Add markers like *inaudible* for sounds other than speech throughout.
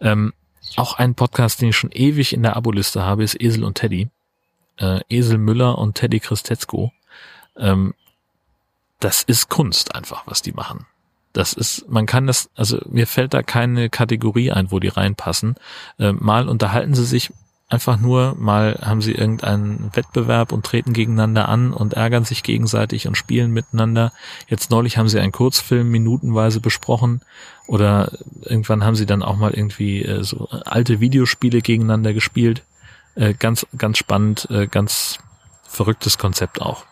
Ähm, auch ein Podcast, den ich schon ewig in der Aboliste habe, ist Esel und Teddy. Äh, Esel Müller und Teddy Christetzko. Ähm, das ist Kunst einfach, was die machen. Das ist, man kann das, also mir fällt da keine Kategorie ein, wo die reinpassen. Äh, mal unterhalten sie sich einfach nur, mal haben sie irgendeinen Wettbewerb und treten gegeneinander an und ärgern sich gegenseitig und spielen miteinander. Jetzt neulich haben sie einen Kurzfilm minutenweise besprochen oder irgendwann haben sie dann auch mal irgendwie äh, so alte Videospiele gegeneinander gespielt. Äh, ganz, ganz spannend, äh, ganz verrücktes Konzept auch.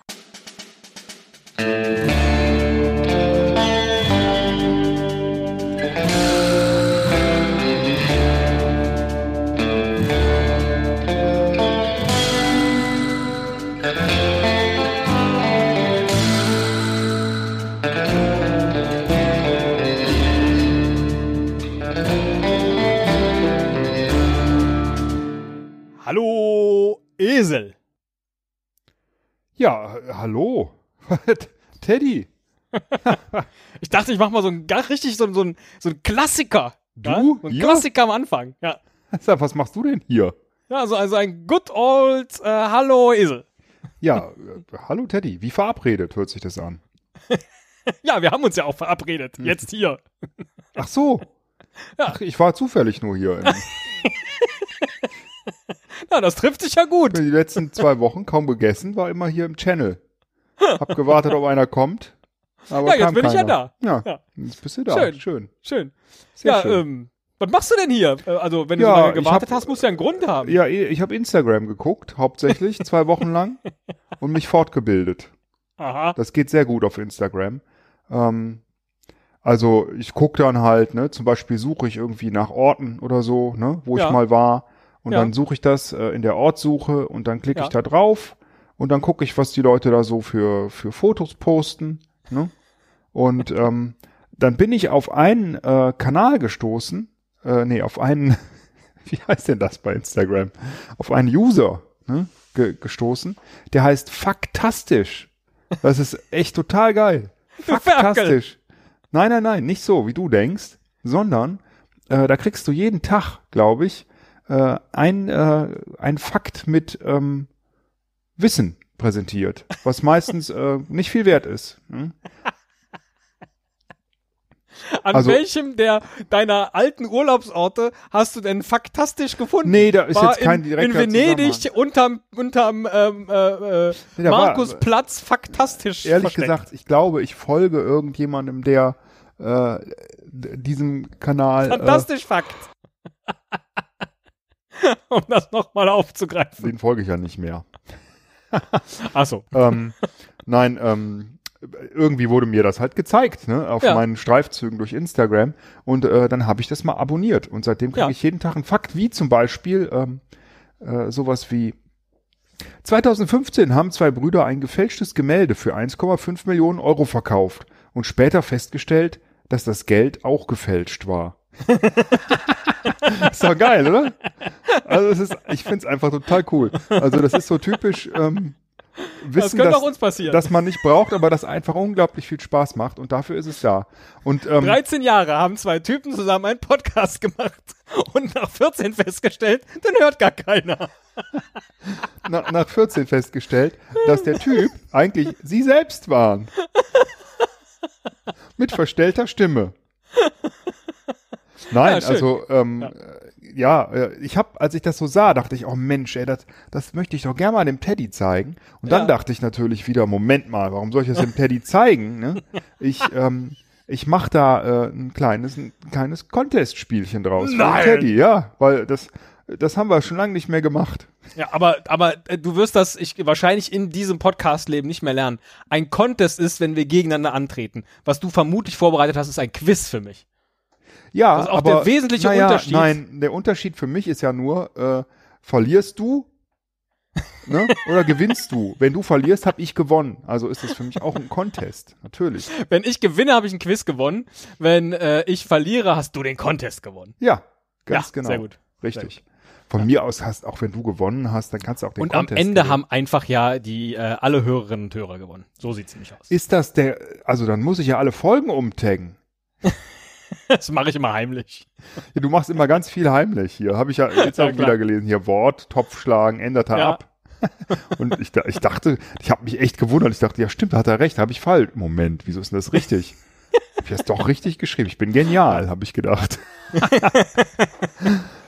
Hallo, Esel. Ja, hallo. *laughs* Teddy. *laughs* Ich dachte, ich mach mal so ein richtig so, ein- so, ein, so ein Klassiker. Du? Ja? So ein Hier? Klassiker am Anfang. Ja. *laughs* Sag, Was machst du denn hier? Ja, also, also ein good old äh, Hallo Esel. Ja, äh, hallo Teddy. Wie verabredet hört sich das an? Ja, wir haben uns ja auch verabredet. Jetzt hier. Ach so. Ja. Ach, ich war zufällig nur hier. In, Ja, das trifft sich ja gut. die letzten zwei Wochen kaum gegessen, war immer hier im Channel. Hab gewartet, ob einer kommt. Aber Ja, jetzt bin ich ja keiner. Ja, Ja. jetzt bist du da. Schön. Schön. Schön. Sehr ja, schön. ähm, was machst du denn hier? Äh, Also, wenn du Ja, so lange gewartet hab- hast, musst du ja einen Grund haben. Ja, ich habe Instagram geguckt, hauptsächlich zwei Wochen lang *laughs* und mich fortgebildet. Aha. Das geht sehr gut auf Instagram. Ähm, also ich gucke dann halt, ne, zum Beispiel suche ich irgendwie nach Orten oder so, ne, wo Ja. ich mal war. Und Ja. dann suche ich das äh, in der Ortssuche und dann klicke Ja. ich da drauf und dann gucke ich, was die Leute da so für, für Fotos posten. Ne? Und *laughs* ähm, dann bin ich auf einen äh, Kanal gestoßen, äh, nee, auf einen, *laughs* wie heißt denn das bei Instagram? Auf einen User ne, ge gestoßen, der heißt Faktastisch. Das ist echt total geil. *laughs* Faktastisch. Nein, nein, nein, nicht so, wie du denkst, sondern äh, da kriegst du jeden Tag, glaube ich, äh, ein, äh, ein Fakt mit ähm, Wissen präsentiert, was meistens äh, nicht viel wert ist. Hm? An also- welchem der deiner alten Urlaubsorte hast du denn faktastisch gefunden? Nee, da ist War jetzt kein in, direkter in Venedig unterm, unterm ähm, äh, äh, Nee, war- Markusplatz faktastisch Ehrlich versteckt. gesagt, ich glaube, ich folge irgendjemandem, der äh, diesem Kanal, äh, Fantastisch Fakt. *laughs* um das nochmal aufzugreifen. den folge ich ja nicht mehr. *laughs* Achso. ähm, nein, ähm, irgendwie wurde mir das halt gezeigt, ne, auf Ja. meinen Streifzügen durch Instagram. Und äh, dann habe ich das mal abonniert. Und seitdem kriege Ja. ich jeden Tag einen Fakt, wie zum Beispiel ähm, äh, sowas wie 2015 haben zwei Brüder ein gefälschtes Gemälde für 1,5 Millionen Euro verkauft und später festgestellt, dass das Geld auch gefälscht war. *laughs* ist doch geil, oder? Also es ist, ich finde es einfach total cool. Also das ist so typisch ähm, Das Wissen, könnte dass, auch uns passieren. dass man nicht braucht, aber das einfach unglaublich viel Spaß macht und dafür ist es da. Und ähm, 13 Jahre haben zwei Typen zusammen einen Podcast gemacht und nach 14 festgestellt, den hört gar keiner. *laughs* nach, nach 14 festgestellt, dass der Typ eigentlich sie selbst waren. Mit verstellter Stimme. Nein, Ja, schön. also ähm, Ja. ja, äh, ich habe, als ich das so sah, dachte ich, oh Mensch, ey, das, das möchte ich doch gerne mal dem Teddy zeigen. Und dann Ja. dachte ich natürlich wieder, Moment mal, warum soll ich das dem Teddy zeigen? Ne? Ich, *laughs* ähm, ich mache da äh, ein kleines, ein kleines Contest-Spielchen draus. für den Nein. Teddy, ja, weil das, das haben wir schon lange nicht mehr gemacht. Ja, aber, aber äh, du wirst das ich, wahrscheinlich in diesem Podcast-Leben nicht mehr lernen. Ein Contest ist, wenn wir gegeneinander antreten. Was du vermutlich vorbereitet hast, ist ein Quiz für mich. Ja, Das ist auch aber, der wesentliche naja, Unterschied. Nein, der Unterschied für mich ist ja nur, äh, verlierst du *laughs* ne? oder gewinnst du? Wenn du verlierst, habe ich gewonnen. Also ist das für mich auch ein Contest, natürlich. Wenn ich gewinne, habe ich ein Quiz gewonnen. Wenn äh, ich verliere, hast du den Contest gewonnen. Ja, ganz Ja, genau. sehr gut. Richtig. Von mir aus hast, auch wenn du gewonnen hast, dann kannst du auch den Und am Contest Ende gewinnen. haben einfach ja die äh, alle Hörerinnen und Hörer gewonnen. So sieht's nämlich aus. Ist das der, also dann muss ich ja alle Folgen umtaggen. *laughs* *laughs* Das mache ich immer heimlich. Ja, du machst immer ganz viel heimlich hier. Habe ich ja jetzt *laughs* Ja, auch klar. wieder gelesen. Hier Wort, Topf schlagen, ändert er Ja. ab. *laughs* Und ich, ich dachte, ich habe mich echt gewundert. Ich dachte, ja stimmt, da hat er recht, habe ich falsch. Moment, wieso ist denn das richtig? Hab ich das doch richtig geschrieben. Ich bin genial, habe ich gedacht.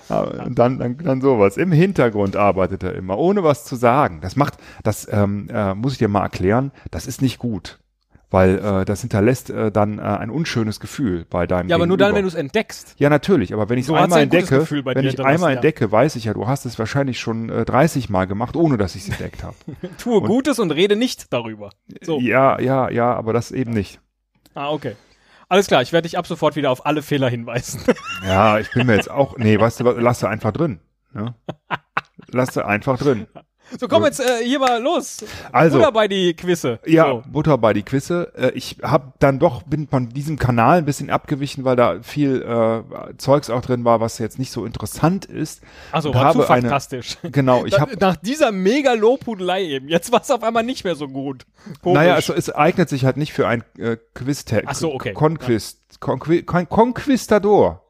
Und dann, dann, dann sowas. Im Hintergrund arbeitet er immer, ohne was zu sagen. Das macht, das ähm, äh, muss ich dir mal erklären, das ist nicht gut. Weil äh, das hinterlässt äh, dann äh, ein unschönes Gefühl bei deinem Ja, aber nur dann, wenn Gegenüber. du es entdeckst. Ja, natürlich, aber wenn ich es einmal entdecke, wenn ich einmal ja. entdecke, weiß ich ja, du hast es wahrscheinlich schon äh, 30 Mal gemacht, ohne dass ich es entdeckt habe. *laughs* Tue Gutes und rede nicht darüber. So. Ja, ja, ja, aber das eben nicht. Ah, okay. Alles klar, ich werde dich ab sofort wieder auf alle Fehler hinweisen. *laughs* Ja, ich bin mir jetzt auch, nee, weißt du lass sie einfach drin. Ne? Lass sie einfach drin. So, komm jetzt äh, hier mal los. Also- Oder bei die Quizze. Ja, So. Butter bei die Quizze. Äh, ich habe dann doch, bin von diesem Kanal ein bisschen abgewichen, weil da viel äh, Zeugs auch drin war, was jetzt nicht so interessant ist. Und war zu eine- fantastisch. Genau, ich habe Nach dieser mega Lobhudelei eben. Jetzt war es auf einmal nicht mehr so gut. Komisch. Naja, also es eignet sich halt nicht für ein äh, Quiz-Tag. Ach so, okay. Conquist, Conqui Con Conquistador.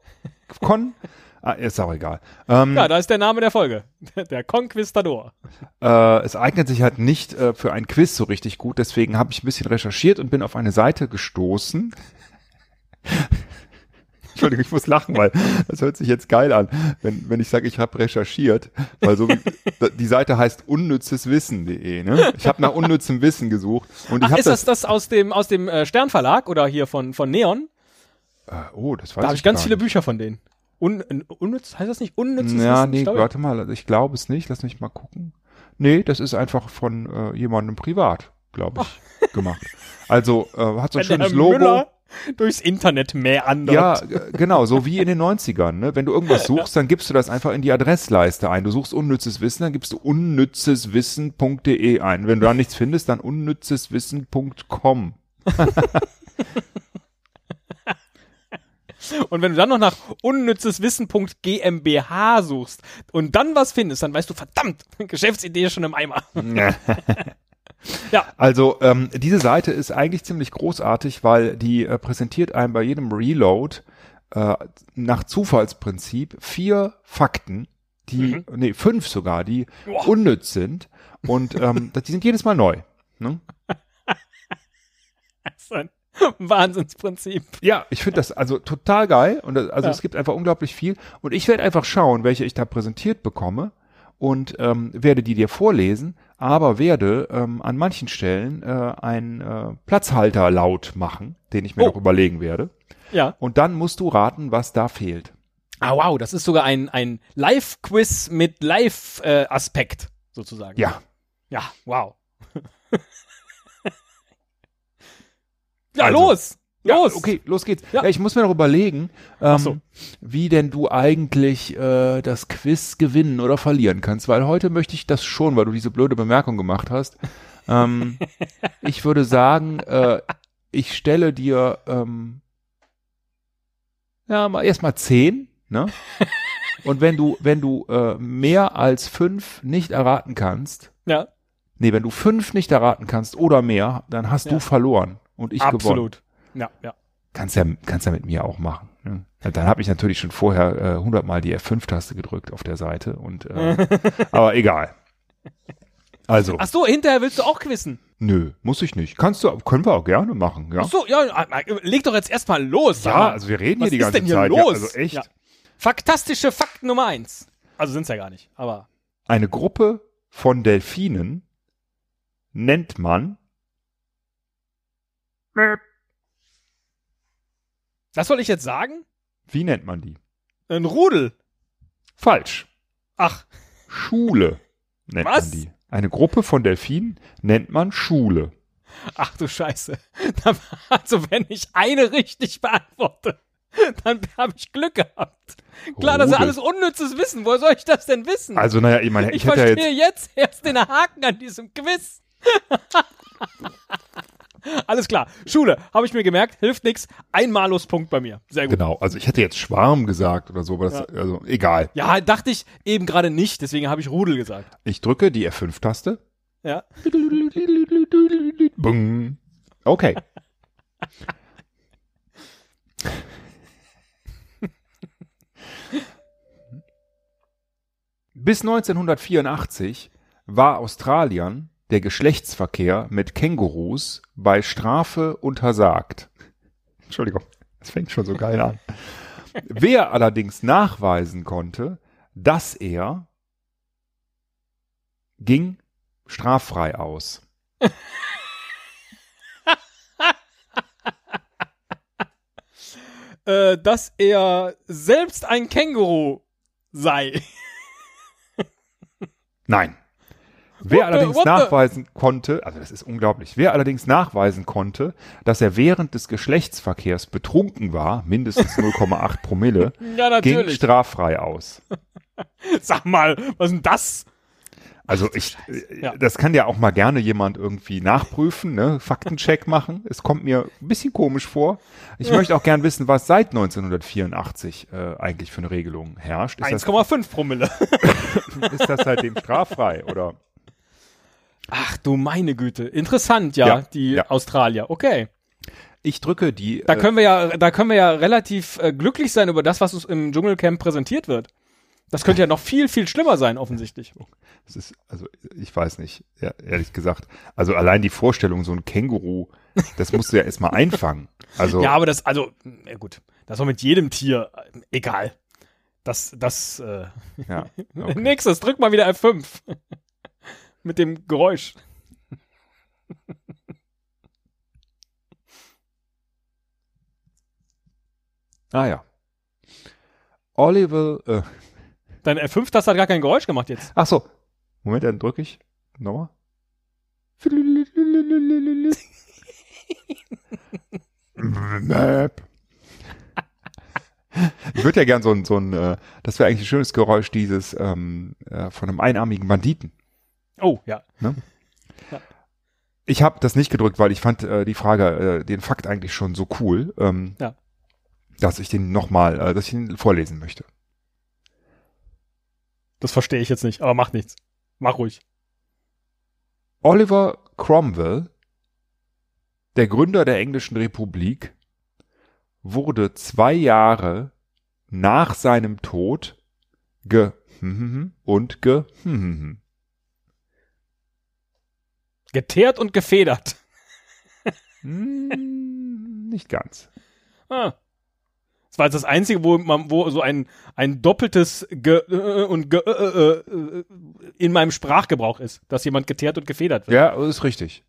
Con, ah, ist auch egal. Ähm, ja, da ist der Name der Folge. *laughs* Der Conquistador. äh, es eignet sich halt nicht äh, für ein Quiz so richtig gut, deswegen habe ich ein bisschen recherchiert und bin auf eine Seite gestoßen. *laughs* Entschuldigung, ich muss lachen, weil das hört sich jetzt geil an, wenn, wenn ich sage, ich habe recherchiert, weil so *laughs* die Seite heißt unnützeswissen.de, ne? Ich habe nach unnützem Wissen gesucht und ich Ach, ist das das aus dem, aus dem äh, Sternverlag oder hier von, von Neon? äh, oh, das weiß Da habe ich ich ganz viele. Bücher von denen. Un, un, unnütz, heißt das nicht? Unnützes Ja, Wissen? nee, Ich glaube- warte mal, ich glaube es nicht. Lass mich mal gucken. Nee, das ist einfach von äh, jemandem privat, glaube ich, gemacht. Also äh, hat so ein Wenn schönes Logo. Müller durchs Internet mehr andert. Ja, g- genau, so wie in den 90ern. Ne? Wenn du irgendwas suchst, dann gibst du das einfach in die Adressleiste ein. Du suchst unnützes Wissen, dann gibst du unnützeswissen.de ein. Wenn du da nichts findest, dann unnützeswissen.com. *laughs* Und wenn du dann noch nach unnützeswissen.gmbH suchst und dann was findest, dann weißt du, verdammt, *laughs* Geschäftsidee ist schon im Eimer. *laughs* Ja. Also ähm, diese Seite ist eigentlich ziemlich großartig, weil die äh, präsentiert einem bei jedem Reload äh, nach Zufallsprinzip vier Fakten, die, nee, fünf sogar, die Boah. unnütz sind und ähm, *laughs* die sind jedes Mal neu. Ne? Das ist ein *laughs* Wahnsinnsprinzip. Ja, ich finde das also total geil und das, also Ja. es gibt einfach unglaublich viel und ich werde einfach schauen, welche ich da präsentiert bekomme und ähm, werde die dir vorlesen, aber werde ähm, an manchen Stellen äh, einen äh, Platzhalter laut machen, den ich mir Oh. noch überlegen werde Ja. und dann musst du raten, was da fehlt. Ah, wow, das ist sogar ein, ein Live-Quiz mit Live-Aspekt, sozusagen. Ja, Ja, wow. Ja, Also. los! Los! Ja, okay, los geht's. Ja. Ja. ich muss mir noch überlegen, ähm, so. wie denn du eigentlich äh, das Quiz gewinnen oder verlieren kannst, weil heute möchte ich das schon, weil du diese blöde Bemerkung gemacht hast. Ähm, *laughs* ich würde sagen, äh, ich stelle dir ähm, ja mal erstmal zehn, ne? *laughs* Und wenn du wenn du äh, mehr als fünf nicht erraten kannst, Ja, nee, wenn du fünf nicht erraten kannst oder mehr, dann hast Ja. du verloren und ich gewonnen. absolut. Ja, ja. Kannst ja, kannst ja mit mir auch machen. Ne? Ja, Dann habe ich natürlich schon vorher äh, 100 Mal die F5-Taste gedrückt auf der Seite und äh, *laughs* aber egal. Also, Ach so, hinterher willst du auch quizzen. nö, muss ich nicht. Kannst du, können wir auch gerne machen, ja. Ach so, ja, äh, leg doch jetzt erstmal los. Ja, mal. also wir reden Was hier die ist ganze denn hier Zeit. los? Ja, also echt. Ja. Faktastische Fakt Nummer eins. Also sind's ja gar nicht, aber. Eine Gruppe von Delfinen nennt man Das soll ich jetzt sagen? wie nennt man die? Ein Rudel. Falsch. Ach, Schule nennt Was? man die. Eine Gruppe von Delfinen nennt man Schule. ach du Scheiße. *laughs* Also wenn ich eine richtig beantworte, dann habe ich Glück gehabt. Klar, das ist ja Rudel. alles unnützes Wissen. Woher soll ich das denn wissen? Also naja, ich meine, ich ich, hätte ja verstehe jetzt jetzt erst den Haken an diesem Quiz. *laughs* *laughs* Alles klar. Schule, habe ich mir gemerkt, hilft nichts. Ein Maluspunkt bei mir. Sehr gut. Genau, also ich hätte jetzt Schwarm gesagt oder so, aber das, ja. also egal. Ja, dachte ich eben gerade nicht, deswegen habe ich Rudel gesagt. Ich drücke die F5-Taste. Ja. *laughs* Bung. Okay. *laughs* Bis 1984 war Australien der Geschlechtsverkehr mit Kängurus bei Strafe untersagt. Entschuldigung, das fängt schon so geil an. Wer allerdings nachweisen konnte, dass er ging straffrei aus. *laughs* Äh, dass er selbst ein Känguru sei. Nein. Wer the- allerdings the- nachweisen konnte, also das ist unglaublich, wer allerdings nachweisen konnte, dass er während des Geschlechtsverkehrs betrunken war, mindestens 0,8 *laughs* Promille, Ja, ging straffrei aus. *laughs* Sag mal, was ist denn das? Also ich, äh, Ja. das kann ja auch mal gerne jemand irgendwie nachprüfen, ne? Faktencheck machen. Es kommt mir ein bisschen komisch vor. Ich möchte auch gern wissen, was seit 1984 äh, eigentlich für eine Regelung herrscht. Ist das, 1,5 Promille. *laughs* ist das seitdem straffrei oder? Ach du meine Güte. Interessant, ja, Ja, die ja. Australier. Okay. Ich drücke die. Da äh, können wir ja, da können wir ja relativ äh, glücklich sein über das, was uns im Dschungelcamp präsentiert wird. Das könnte ja noch viel, viel schlimmer sein, offensichtlich. *laughs* Das ist, also ich weiß nicht, ja, ehrlich gesagt. Also allein die Vorstellung, so ein Känguru, das musst du ja erstmal einfangen. Also Ja, aber das, also, ja gut, das doch mit jedem Tier äh, egal. Das, das, äh, ja, *laughs* okay. nächstes, drück mal wieder F5. Mit dem Geräusch. Ah ja. Oliver, äh, Deine F5-Taste hat gar kein Geräusch gemacht jetzt. ach so. Moment, dann drücke ich. Nochmal. Ich würde ja gern so ein, so ein, äh, das wäre eigentlich ein schönes Geräusch dieses ähm, äh, von einem einarmigen Banditen. Oh, ja. Ich habe das nicht gedrückt, weil ich fand äh, die Frage, äh, den Fakt eigentlich schon so cool, ähm, Ja. dass ich den nochmal, äh, dass ich ihn vorlesen möchte. Das verstehe ich jetzt nicht, aber macht nichts. Mach ruhig. Oliver Cromwell, der Gründer der englischen Republik, wurde zwei Jahre nach seinem Tod ge *laughs* und ge *laughs* Geteert und gefedert. Hm, nicht ganz. Ah. Das war jetzt das Einzige, wo man, wo so ein, ein doppeltes Ge äh, und Ge äh, äh, äh, in meinem Sprachgebrauch ist, dass jemand geteert und gefedert wird. Ja, ist richtig.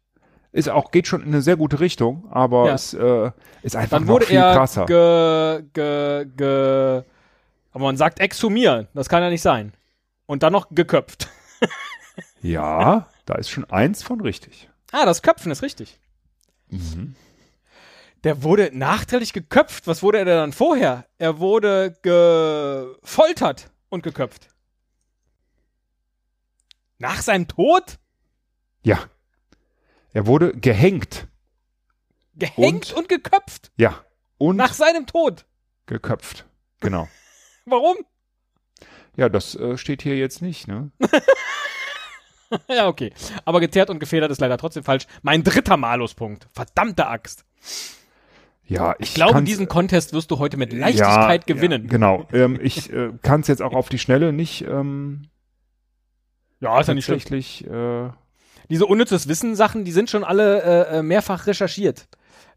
Ist auch, geht schon in eine sehr gute Richtung, aber Ja. es äh, ist einfach Dann noch viel er krasser. ge, ge, ge, aber man sagt exhumieren. Das kann ja nicht sein. Und dann noch geköpft. Ja, *laughs* da ist schon eins von richtig. Ah, das Köpfen ist richtig. Mhm. Der wurde nachträglich geköpft. Was wurde er denn dann vorher? Er wurde gefoltert und geköpft. Nach seinem Tod? Ja. Er wurde gehängt. Gehängt und, geköpft. Ja. Und Nach seinem Tod. geköpft. Genau. *laughs* Warum? Ja, das äh, steht hier jetzt nicht, ne? *laughs* *laughs* ja, okay. Aber geteert und gefedert ist leider trotzdem falsch. Mein dritter Maluspunkt. Verdammte Axt. Ja, ich, Ich glaube, diesen Contest wirst du heute mit Leichtigkeit ja, gewinnen. Ja, genau. Ähm, ich äh, kann es jetzt auch auf die Schnelle nicht ähm, Ja, ist ja nicht schlimm. tatsächlich. Äh, Diese unnützes Wissen-Sachen, die sind schon alle äh, äh, mehrfach recherchiert.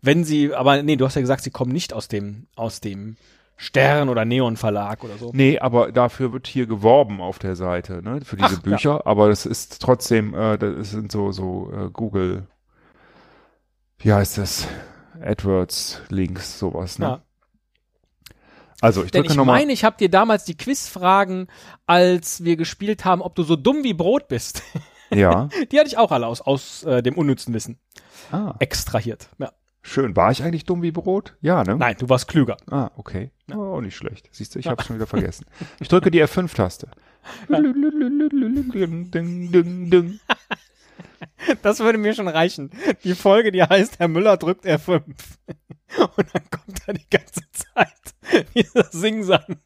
Wenn sie, aber nee, du hast ja gesagt, sie kommen nicht aus dem, aus dem Stern- oder Neon-Verlag oder so. nee, aber dafür wird hier geworben auf der Seite, ne? Für diese Ach, Bücher. Aber das ist trotzdem, äh, das sind so so äh, Google. Wie heißt das? AdWords-Links, sowas, ne? Ja. Also ich Denn ich meine, ich habe dir damals die Quizfragen, als wir gespielt haben, ob du so dumm wie Brot bist. Ja. *laughs* Die hatte ich auch alle aus, aus äh, dem unnützen Wissen Ah, extrahiert. Ja. Schön. War ich eigentlich dumm wie Brot? Ja, ne? Nein, du warst klüger. Ah, okay. Oh, nicht schlecht. Siehst du, ich hab's schon wieder vergessen. Ich drücke die F5-Taste. Ding, ding, ding. Das würde mir schon reichen. Die Folge, die heißt Herr Müller drückt R5. *laughs* Und dann kommt da die ganze Zeit *laughs* dieser Singsang.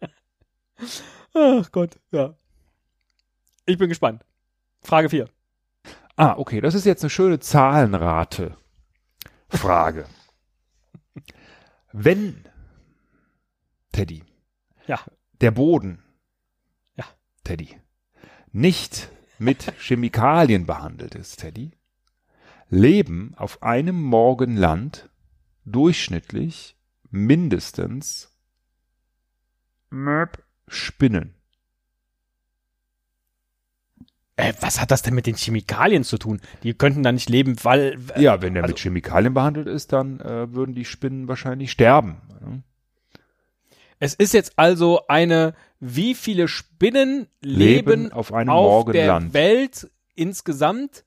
*laughs* Ach Gott, ja. Ich bin gespannt. Frage 4. Ah, okay. Das ist jetzt eine schöne Zahlenrate. Frage. Wenn, Teddy, Ja. der Boden Ja. Teddy, nicht mit Chemikalien behandeltes Teddy, leben auf einem Morgenland durchschnittlich mindestens Möp, Spinnen. Äh, was hat das denn mit den Chemikalien zu tun? Die könnten da nicht leben, weil. äh, Ja, wenn der also- mit Chemikalien behandelt ist, dann äh, würden die Spinnen wahrscheinlich sterben. Es ist jetzt also eine, wie viele Spinnen leben, Leben auf einem auf der Morgenland. Welt insgesamt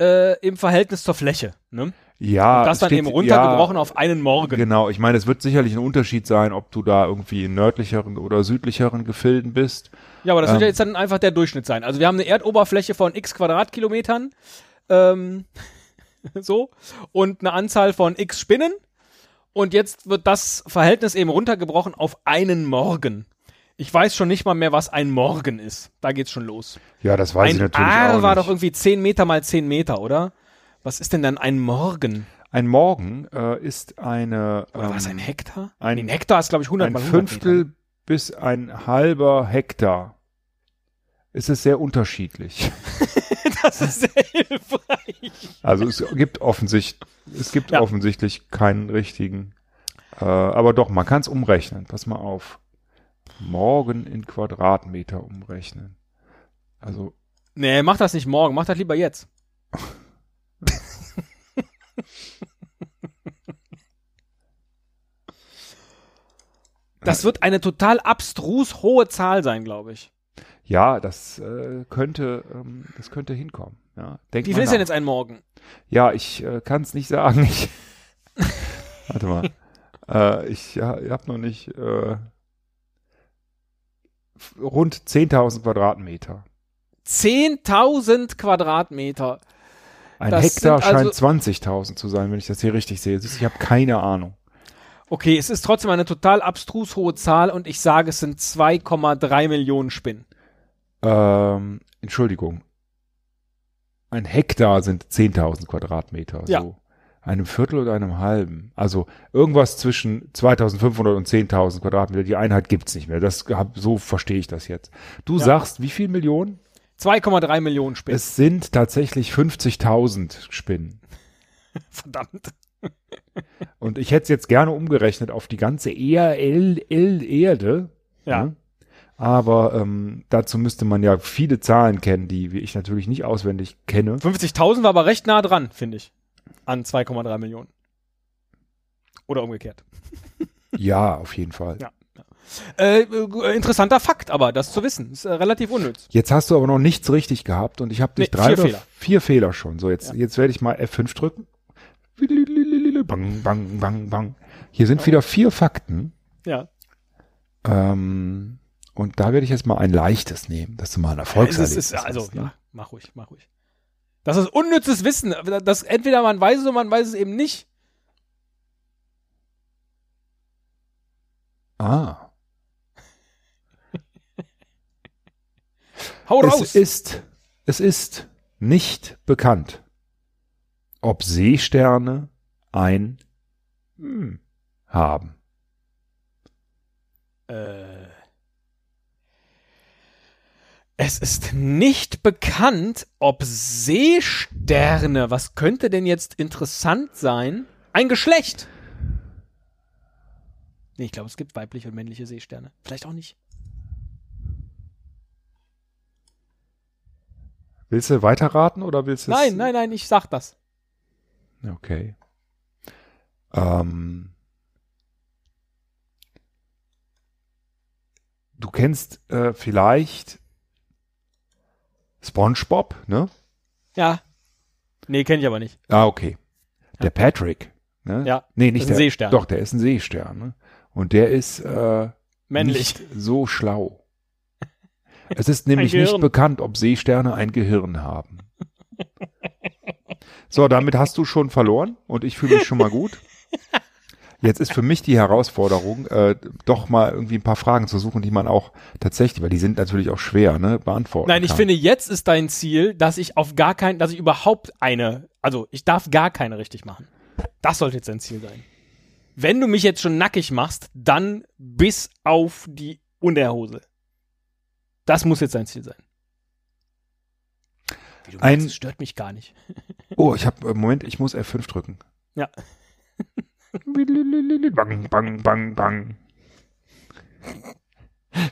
äh, im Verhältnis zur Fläche. Ne? Ja, Und das dann steht- eben runtergebrochen auf einen Morgen. Genau, ich meine, es wird sicherlich ein Unterschied sein, ob du da irgendwie in nördlicheren oder südlicheren Gefilden bist. Ja, aber das wird Ähm. ja jetzt dann einfach der Durchschnitt sein. Also wir haben eine Erdoberfläche von x Quadratkilometern, ähm, *laughs* so, und eine Anzahl von x Spinnen. Und jetzt wird das Verhältnis eben runtergebrochen auf einen Morgen. Ich weiß schon nicht mal mehr, was ein Morgen ist. Da geht's schon los. Ja, das weiß ich ein natürlich Aar auch war nicht. doch irgendwie 10 Meter mal 10 Meter, oder? Was ist denn dann ein Morgen? ein Morgen äh, ist eine Oder was, ähm, ein Hektar? ein- ein Hektar ist, glaube ich, 100 ein mal 100 Meter. Fünftel bis ein halber Hektar. Es ist sehr unterschiedlich. *laughs* Das ist sehr hilfreich. Also es gibt offensichtlich, es gibt Ja. offensichtlich keinen richtigen. Äh, aber doch, man kann es umrechnen. Pass mal auf. Morgen in Quadratmeter umrechnen. Also Nee, mach das nicht morgen, mach das lieber jetzt. *laughs* Das wird eine total abstrus hohe Zahl sein, glaube ich. ja, das äh, könnte, ähm, das könnte hinkommen. Ja, Wie viel ist denn jetzt ein Morgen? Ja, ich äh, kann es nicht sagen. Ich, *laughs* warte mal. Äh, ich ja, habe noch nicht äh, rund 10.000 Quadratmeter. 10.000 Quadratmeter. Ein Das Hektar also- scheint 20.000 zu sein, wenn ich das hier richtig sehe. Ich habe keine Ahnung. Okay, es ist trotzdem eine total abstrus hohe Zahl und ich sage, es sind 2,3 Millionen Spinnen. Ähm, Entschuldigung. Ein Hektar sind 10.000 Quadratmeter. Ja. So. Einem Viertel oder einem halben. Also irgendwas zwischen 2.500 und 10.000 Quadratmeter. Die Einheit gibt's nicht mehr. Das hab, so verstehe ich das jetzt. Du Ja. sagst, wie viel Millionen? 2,3 Millionen Spinnen. Es sind tatsächlich 50.000 Spinnen. *laughs* Verdammt. Und ich hätte es jetzt gerne umgerechnet auf die ganze ERL-Erde. Ja. Ne? Aber ähm, dazu müsste man ja viele Zahlen kennen, die ich natürlich nicht auswendig kenne. 50.000 war aber recht nah dran, finde ich. An 2,3 Millionen. Oder umgekehrt. Ja, auf jeden Fall. Ja. Äh, äh, interessanter Fakt, aber das zu wissen. Ist äh, relativ unnütz. Jetzt hast du aber noch nichts richtig gehabt und ich habe dich Nee, drei vier oder Fehler. vier Fehler schon. So, jetzt, Ja. jetzt werde ich mal F5 drücken. Bang, bang, bang, bang. Hier sind wieder vier Fakten. Ja. Ähm, und da werde ich jetzt mal ein leichtes nehmen, dass du mal ein Es Erfolgserlebnis ist, ist, also, hast, ne? ja, mach ruhig, mach ruhig. Das ist unnützes Wissen. Das entweder man weiß es oder man weiß es eben nicht. Ah. Hau raus. Es ist, es ist nicht bekannt, ob Seesterne ein hm, haben. Äh, es ist nicht bekannt, ob Seesterne, was könnte denn jetzt interessant sein? Ein Geschlecht. Nee, ich glaube, es gibt weibliche und männliche Seesterne. Vielleicht auch nicht. Willst du weiterraten oder willst du es- Nein, nein, nein, ich sag das. Okay. Ähm, du kennst äh, vielleicht SpongeBob, ne? Ja. Nee, kenne ich aber nicht. Ah, okay. Der Patrick, ne? Ja, Nee, nicht der. Seestern. Doch, der ist ein Seestern, ne? Und der ist äh, Männlich. nicht so schlau. Es ist nämlich nicht bekannt, ob Seesterne ein Gehirn haben. So, damit hast du schon verloren und ich fühle mich schon mal gut. Jetzt ist für mich die Herausforderung, äh, doch mal irgendwie ein paar Fragen zu suchen, die man auch tatsächlich, weil die sind natürlich auch schwer, ne, beantworten Nein, ich kann. finde, jetzt ist dein Ziel, dass ich auf gar keinen, dass ich überhaupt eine, also ich darf gar keine richtig machen. Das sollte jetzt dein Ziel sein. Wenn du mich jetzt schon nackig machst, dann bis auf die Unterhose. Das muss jetzt sein Ziel sein. Wie du Ein- das stört mich gar nicht. *laughs* Oh, ich habe Moment, ich muss F5 drücken. Ja. *laughs* bang, bang, bang, bang.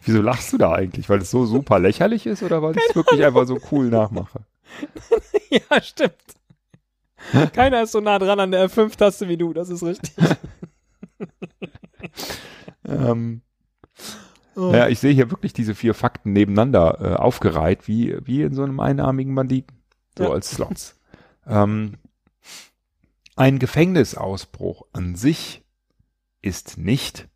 Wieso lachst du da eigentlich? Weil es so super lächerlich ist oder weil ich es wirklich einfach so cool nachmache? *laughs* ja, stimmt. Keiner ist so nah dran an der F5-Taste wie du, das ist richtig. Ähm, Ja, ich sehe hier wirklich diese vier Fakten nebeneinander äh, aufgereiht, wie, wie in so einem einarmigen Banditen. So Ja. als Slots. ähm, ein Gefängnisausbruch an sich ist nicht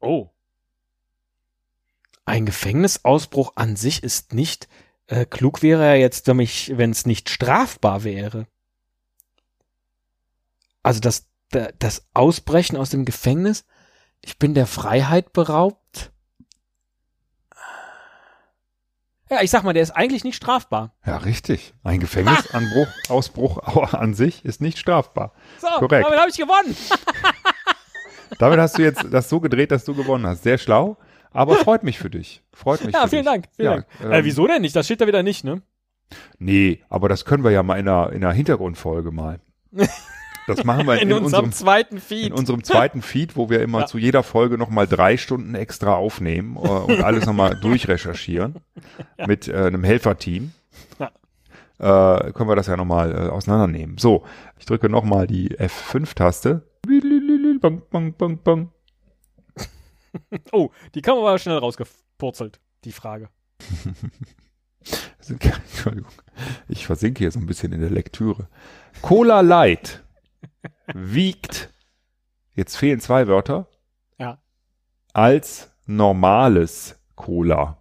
Oh. Ein Gefängnisausbruch an sich ist nicht äh, klug wäre er jetzt, wenn es nicht strafbar wäre. Also das, da- das Ausbrechen aus dem Gefängnis, ich bin der Freiheit beraubt. Ja, ich sag mal, der ist eigentlich nicht strafbar. Ja, richtig. Ein Gefängnisanbruch, *laughs* Ausbruch au- an sich ist nicht strafbar. So, Korrekt. damit habe ich gewonnen. *laughs* Damit hast du jetzt das so gedreht, dass du gewonnen hast. Sehr schlau, aber freut mich für dich. Freut mich Ja, für vielen dich. Dank. Vielen Ja, Dank. ähm, äh, wieso denn nicht? Das steht da wieder nicht, ne? Nee, aber das können wir ja mal in einer, in einer Hintergrundfolge mal. *laughs* Das machen wir *laughs* in, In, unserem unserem, zweiten Feed. in unserem zweiten Feed, wo wir immer Ja. zu jeder Folge nochmal drei Stunden extra aufnehmen äh, und alles nochmal *laughs* durchrecherchieren mit äh, einem Helferteam. Äh, können wir das ja nochmal äh, auseinandernehmen. So, ich drücke nochmal die F5-Taste. Bang, bang, bang, bang. Oh, die kam aber schnell rausgepurzelt, die Frage. Entschuldigung, ich versinke hier so ein bisschen in der Lektüre. Cola Light wiegt, jetzt fehlen zwei Wörter, Ja. als normales Cola.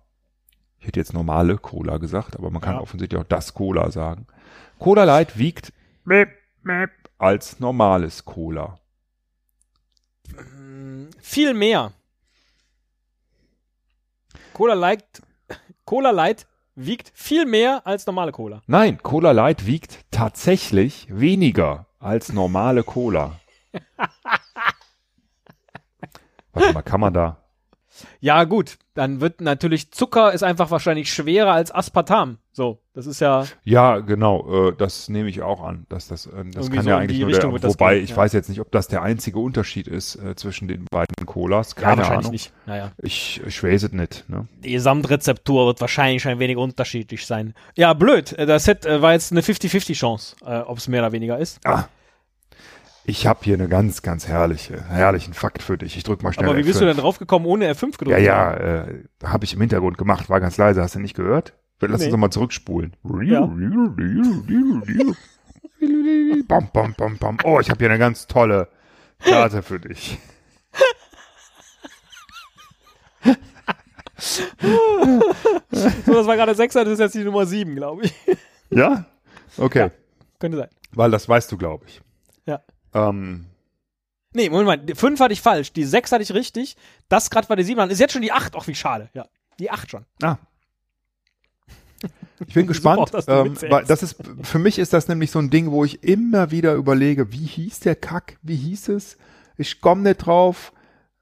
Ich hätte jetzt normale Cola gesagt, aber man kann Ja. offensichtlich auch das Cola sagen. Cola Light wiegt als normales Cola. Mm, Viel mehr. Cola Light, Cola Light wiegt viel mehr als normale Cola. Nein, Cola Light wiegt tatsächlich weniger als normale Cola. Warte mal, kann man da? Ja, gut, dann wird natürlich Zucker ist einfach wahrscheinlich schwerer als Aspartam. So, das ist ja, Ja, genau, äh, das nehme ich auch an, dass das, äh, das kann so ja eigentlich nur Richtung der, wobei gehen, ich ja. weiß jetzt nicht, ob das der einzige Unterschied ist äh, zwischen den beiden Colas. ja Keine wahrscheinlich Ahnung. nicht. Naja. Ich, ich weiß es nicht. Ne? Die Gesamtrezeptur wird wahrscheinlich ein wenig unterschiedlich sein. Ja, blöd. äh, Das Set äh, war jetzt eine 50-50 Chance, äh, ob es mehr oder weniger ist. Ah, ich habe hier eine ganz, ganz herrliche, herrlichen Fakt für dich. Ich drück mal schnell Aber wie bist F5. du denn draufgekommen, ohne F5 gedrückt? Ja, ja, äh, habe ich im Hintergrund gemacht, war ganz leise. Hast du nicht gehört? Lass Nee. uns nochmal zurückspulen. Ja. Bam, bam, bam, bam. Oh, ich habe hier eine ganz tolle Karte für dich. So, das war gerade 6, das ist jetzt die Nummer 7, glaube ich. Ja? Okay. Ja. Könnte sein. Weil das weißt du, glaube ich. Ja. Ähm, Nee, Moment mal, die 5 hatte ich falsch, die 6 hatte ich richtig, das gerade war die 7, dann ist jetzt schon die 8, ach wie schade, ja. Die 8 schon. ah. Ich bin *laughs* gespannt. du ähm, weil das ist, für mich ist das nämlich so ein Ding, wo ich immer wieder überlege, wie hieß der Kack? Wie hieß es? Ich komme nicht drauf.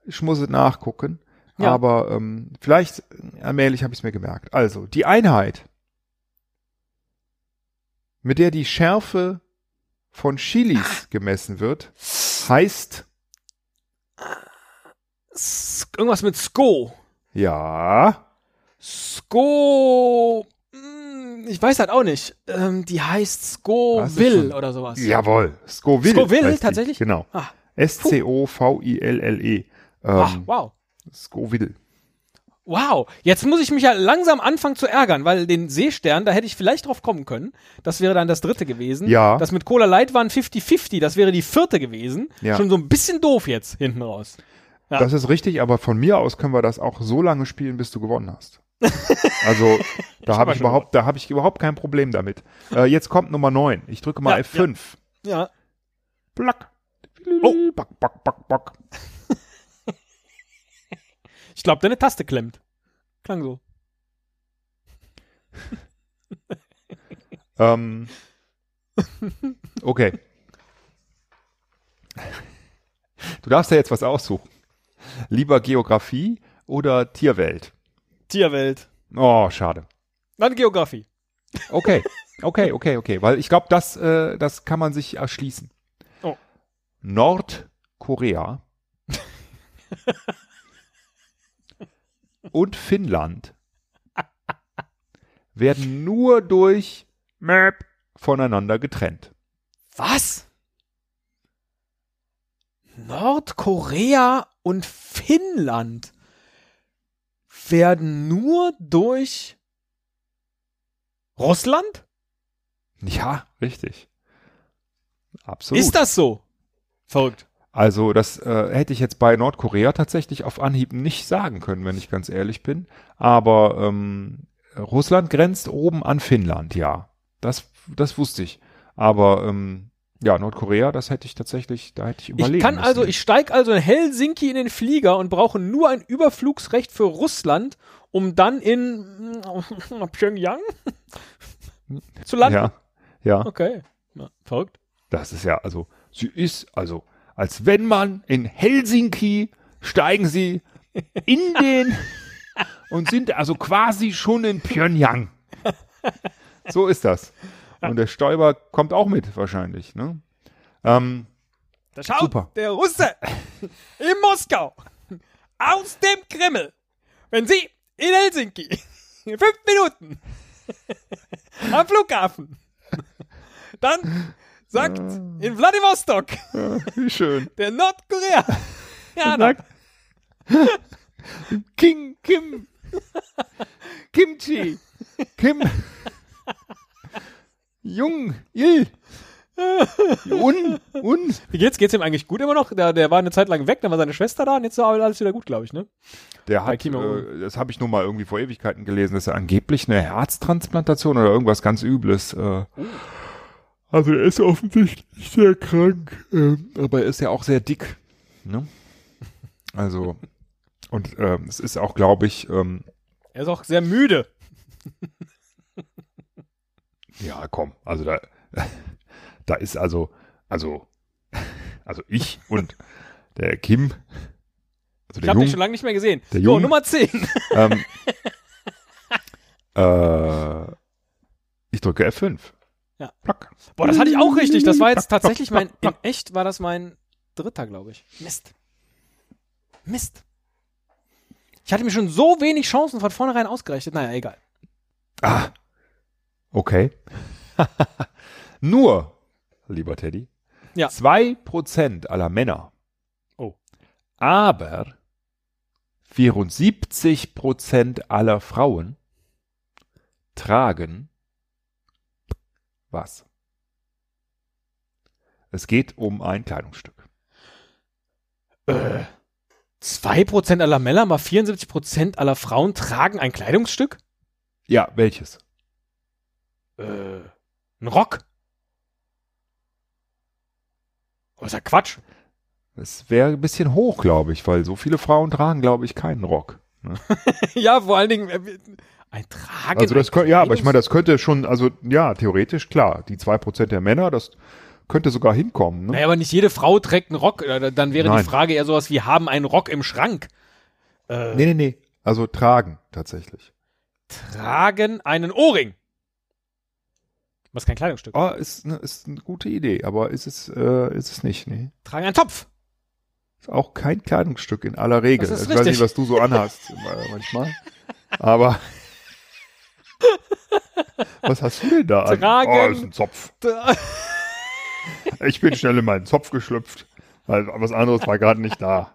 Ich muss es nachgucken. Ja. Aber ähm, vielleicht allmählich habe ich es mir gemerkt. Also, die Einheit, mit der die Schärfe von Chilis gemessen wird, heißt irgendwas mit Sko. ja, Sko. hm, Ich weiß halt auch nicht. Ähm, die heißt Scoville oder sowas. jawohl, Scoville. Scoville, tatsächlich? Genau. Ah, S-C-O-V-I-L-L-E. ach, Ähm, wow. Scoville. Wow. Jetzt muss ich mich ja langsam anfangen zu ärgern, weil den Seestern, da hätte ich vielleicht drauf kommen können. Das wäre dann das dritte gewesen. Ja. Das mit Cola Light waren 50-50. Das wäre die vierte gewesen. Ja. Schon so ein bisschen doof jetzt hinten raus. Ja. Das ist richtig, aber von mir aus können wir das auch so lange spielen, bis du gewonnen hast. *laughs* Also, da habe hab ich überhaupt, da habe ich überhaupt kein Problem damit. Äh, jetzt kommt Nummer 9. Ich drücke mal Ja, F5. Ja. Plack. Oh. Back, back, back, back. Ich glaube, deine Taste klemmt. Klang so. Ähm, okay. Du darfst ja jetzt was aussuchen. Lieber Geografie oder Tierwelt? Tierwelt. Oh, schade. Dann Geografie. Okay, okay, okay, okay. Weil ich glaube, das, äh, das kann man sich erschließen. Oh. Nordkorea *laughs* und Finnland werden nur durch Map voneinander getrennt. Was? Nordkorea und Finnland werden nur durch Russland? Ja, richtig. Absolut. Ist das so? Verrückt. Also das äh, hätte ich jetzt bei Nordkorea tatsächlich auf Anhieb nicht sagen können, wenn ich ganz ehrlich bin. Aber ähm, Russland grenzt oben an Finnland, ja. Das, das wusste ich. Aber ähm, ja, Nordkorea, das hätte ich tatsächlich, da hätte ich überlegen Ich kann müssen. also, ich steige also in Helsinki in den Flieger und brauche nur ein Überflugsrecht für Russland, um dann in *laughs* Pyongyang zu landen. Ja, ja. Okay. Ja, verrückt. Das ist ja, also, sie ist, also, als wenn man in Helsinki steigen sie in *laughs* den und sind also quasi schon in Pyongyang. So ist das. Und der Stoiber kommt auch mit, wahrscheinlich, ne? Ähm, Da schaut Super. der Russe in Moskau aus dem Kreml, wenn Sie in Helsinki in fünf Minuten am Flughafen dann sagt in Vladivostok wie schön. *laughs* der Nordkorea *laughs* ja, Sagt, King, *laughs* Kim, Kimchi, Kim, Jung, Il, Un, Un. Wie geht's? Geht's ihm eigentlich gut immer noch? Der, der war eine Zeit lang weg, dann war seine Schwester da und jetzt ist alles wieder gut, glaube ich, ne? Der hat, äh, das habe ich nur mal irgendwie vor Ewigkeiten gelesen, dass er angeblich eine Herztransplantation oder irgendwas ganz Übles. Äh, also er ist offensichtlich sehr krank, ähm, aber er ist ja auch sehr dick. Ne? Also und ähm, es ist auch, glaube ich, ähm, Er ist auch sehr müde. ja komm, also da, *laughs* da ist also, also, also ich und der Kim, also Ich habe dich Jung, schon lange nicht mehr gesehen. Der so, Jung- Nummer 10. ähm, *laughs* äh, ich drücke F5. Ja. Plack. Boah, das hatte ich auch richtig. Das war jetzt tatsächlich mein, in echt war das mein dritter, glaube ich. Mist. Mist. Ich hatte mir schon so wenig Chancen von vornherein ausgerechnet. Naja, egal. Ah, okay. *laughs* Nur, lieber Teddy, Ja. zwei Prozent aller Männer, Oh. aber 74 Prozent aller Frauen tragen was? Es geht um ein Kleidungsstück. Äh, 2% aller Männer, mal 74% aller Frauen tragen ein Kleidungsstück? Ja, welches? Äh, ein Rock? Oh, ist ja Quatsch. Es wäre ein bisschen hoch, glaube ich, weil so viele Frauen tragen, glaube ich, keinen Rock. Ne? *laughs* ja, vor allen Dingen, äh, ein Tragen. Also das könnte, ja, aber ich meine, das könnte schon, also ja, theoretisch klar, die zwei Prozent der Männer, das könnte sogar hinkommen. Ne? Naja, aber nicht jede Frau trägt einen Rock. Äh, Dann wäre Nein. die Frage eher sowas wie, haben einen Rock im Schrank. Äh, Nee, nee, nee. Also tragen tatsächlich. Tragen einen Ohrring. Was kein Kleidungsstück. Ah, ist, ne, ist eine gute Idee, aber ist es, äh, ist es nicht, nee. Tragen einen Topf. Ist auch kein Kleidungsstück in aller Regel. Das ist ich weiß richtig. nicht, was du so anhast äh, manchmal. *laughs* Aber was hast du denn da an? Tragen. Oh, ist ein Zopf. *laughs* Ich bin schnell in meinen Zopf geschlüpft, weil was anderes war gerade nicht da.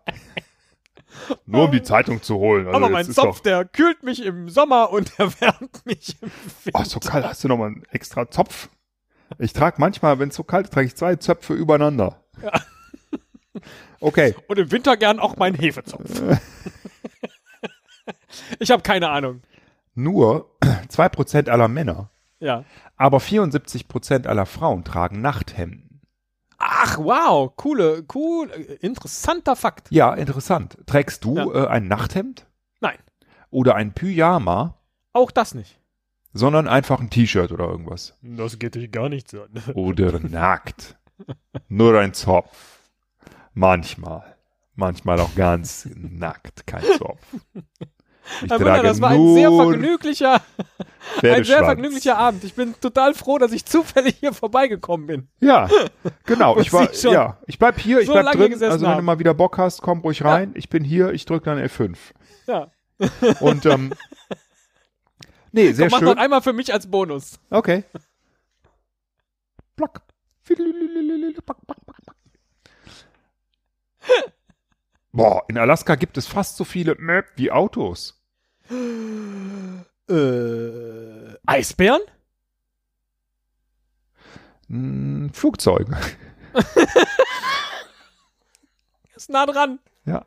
Nur um die Zeitung zu holen. Also Aber mein Zopf, Doch, der kühlt mich im Sommer und erwärmt mich im Winter. oh, so kalt, hast du noch mal einen extra Zopf? Ich trage manchmal, wenn es so kalt ist, trage ich zwei Zöpfe übereinander. Okay, Und im Winter gern auch meinen Hefezopf. *laughs* ich habe keine Ahnung. Nur *clears throat* zwei Prozent aller Männer, Ja. aber 74 Prozent aller Frauen tragen Nachthemden. Ach, wow. Coole, cool, interessanter Fakt. Ja, interessant. Trägst du Ja. äh, ein Nachthemd Nein, oder ein Pyjama, auch das nicht. sondern einfach ein T-Shirt oder irgendwas? Das geht dich gar nicht so. *laughs* Oder nackt. Nur ein Zopf. Manchmal. Manchmal auch ganz *laughs* nackt, kein Zopf. Ich Herr Müller, das war ein sehr vergnüglicher, *laughs* ein sehr vergnüglicher Abend. Ich bin total froh, dass ich *laughs* zufällig hier vorbeigekommen bin. Ja, *laughs* genau. Ich war, ja, ich bleib hier, ich so bleib drin. Also wenn du mal wieder Bock hast, komm ruhig rein. Ich bin hier, ich drücke dann F5. Ja. Und ähm, nee, sehr Mach schön. noch einmal für mich als Bonus. Okay. Plack. Boah, in Alaska gibt es fast so viele Möp wie Autos. Äh, Eisbären? Hm, Flugzeuge. *laughs* Ist nah dran. Ja.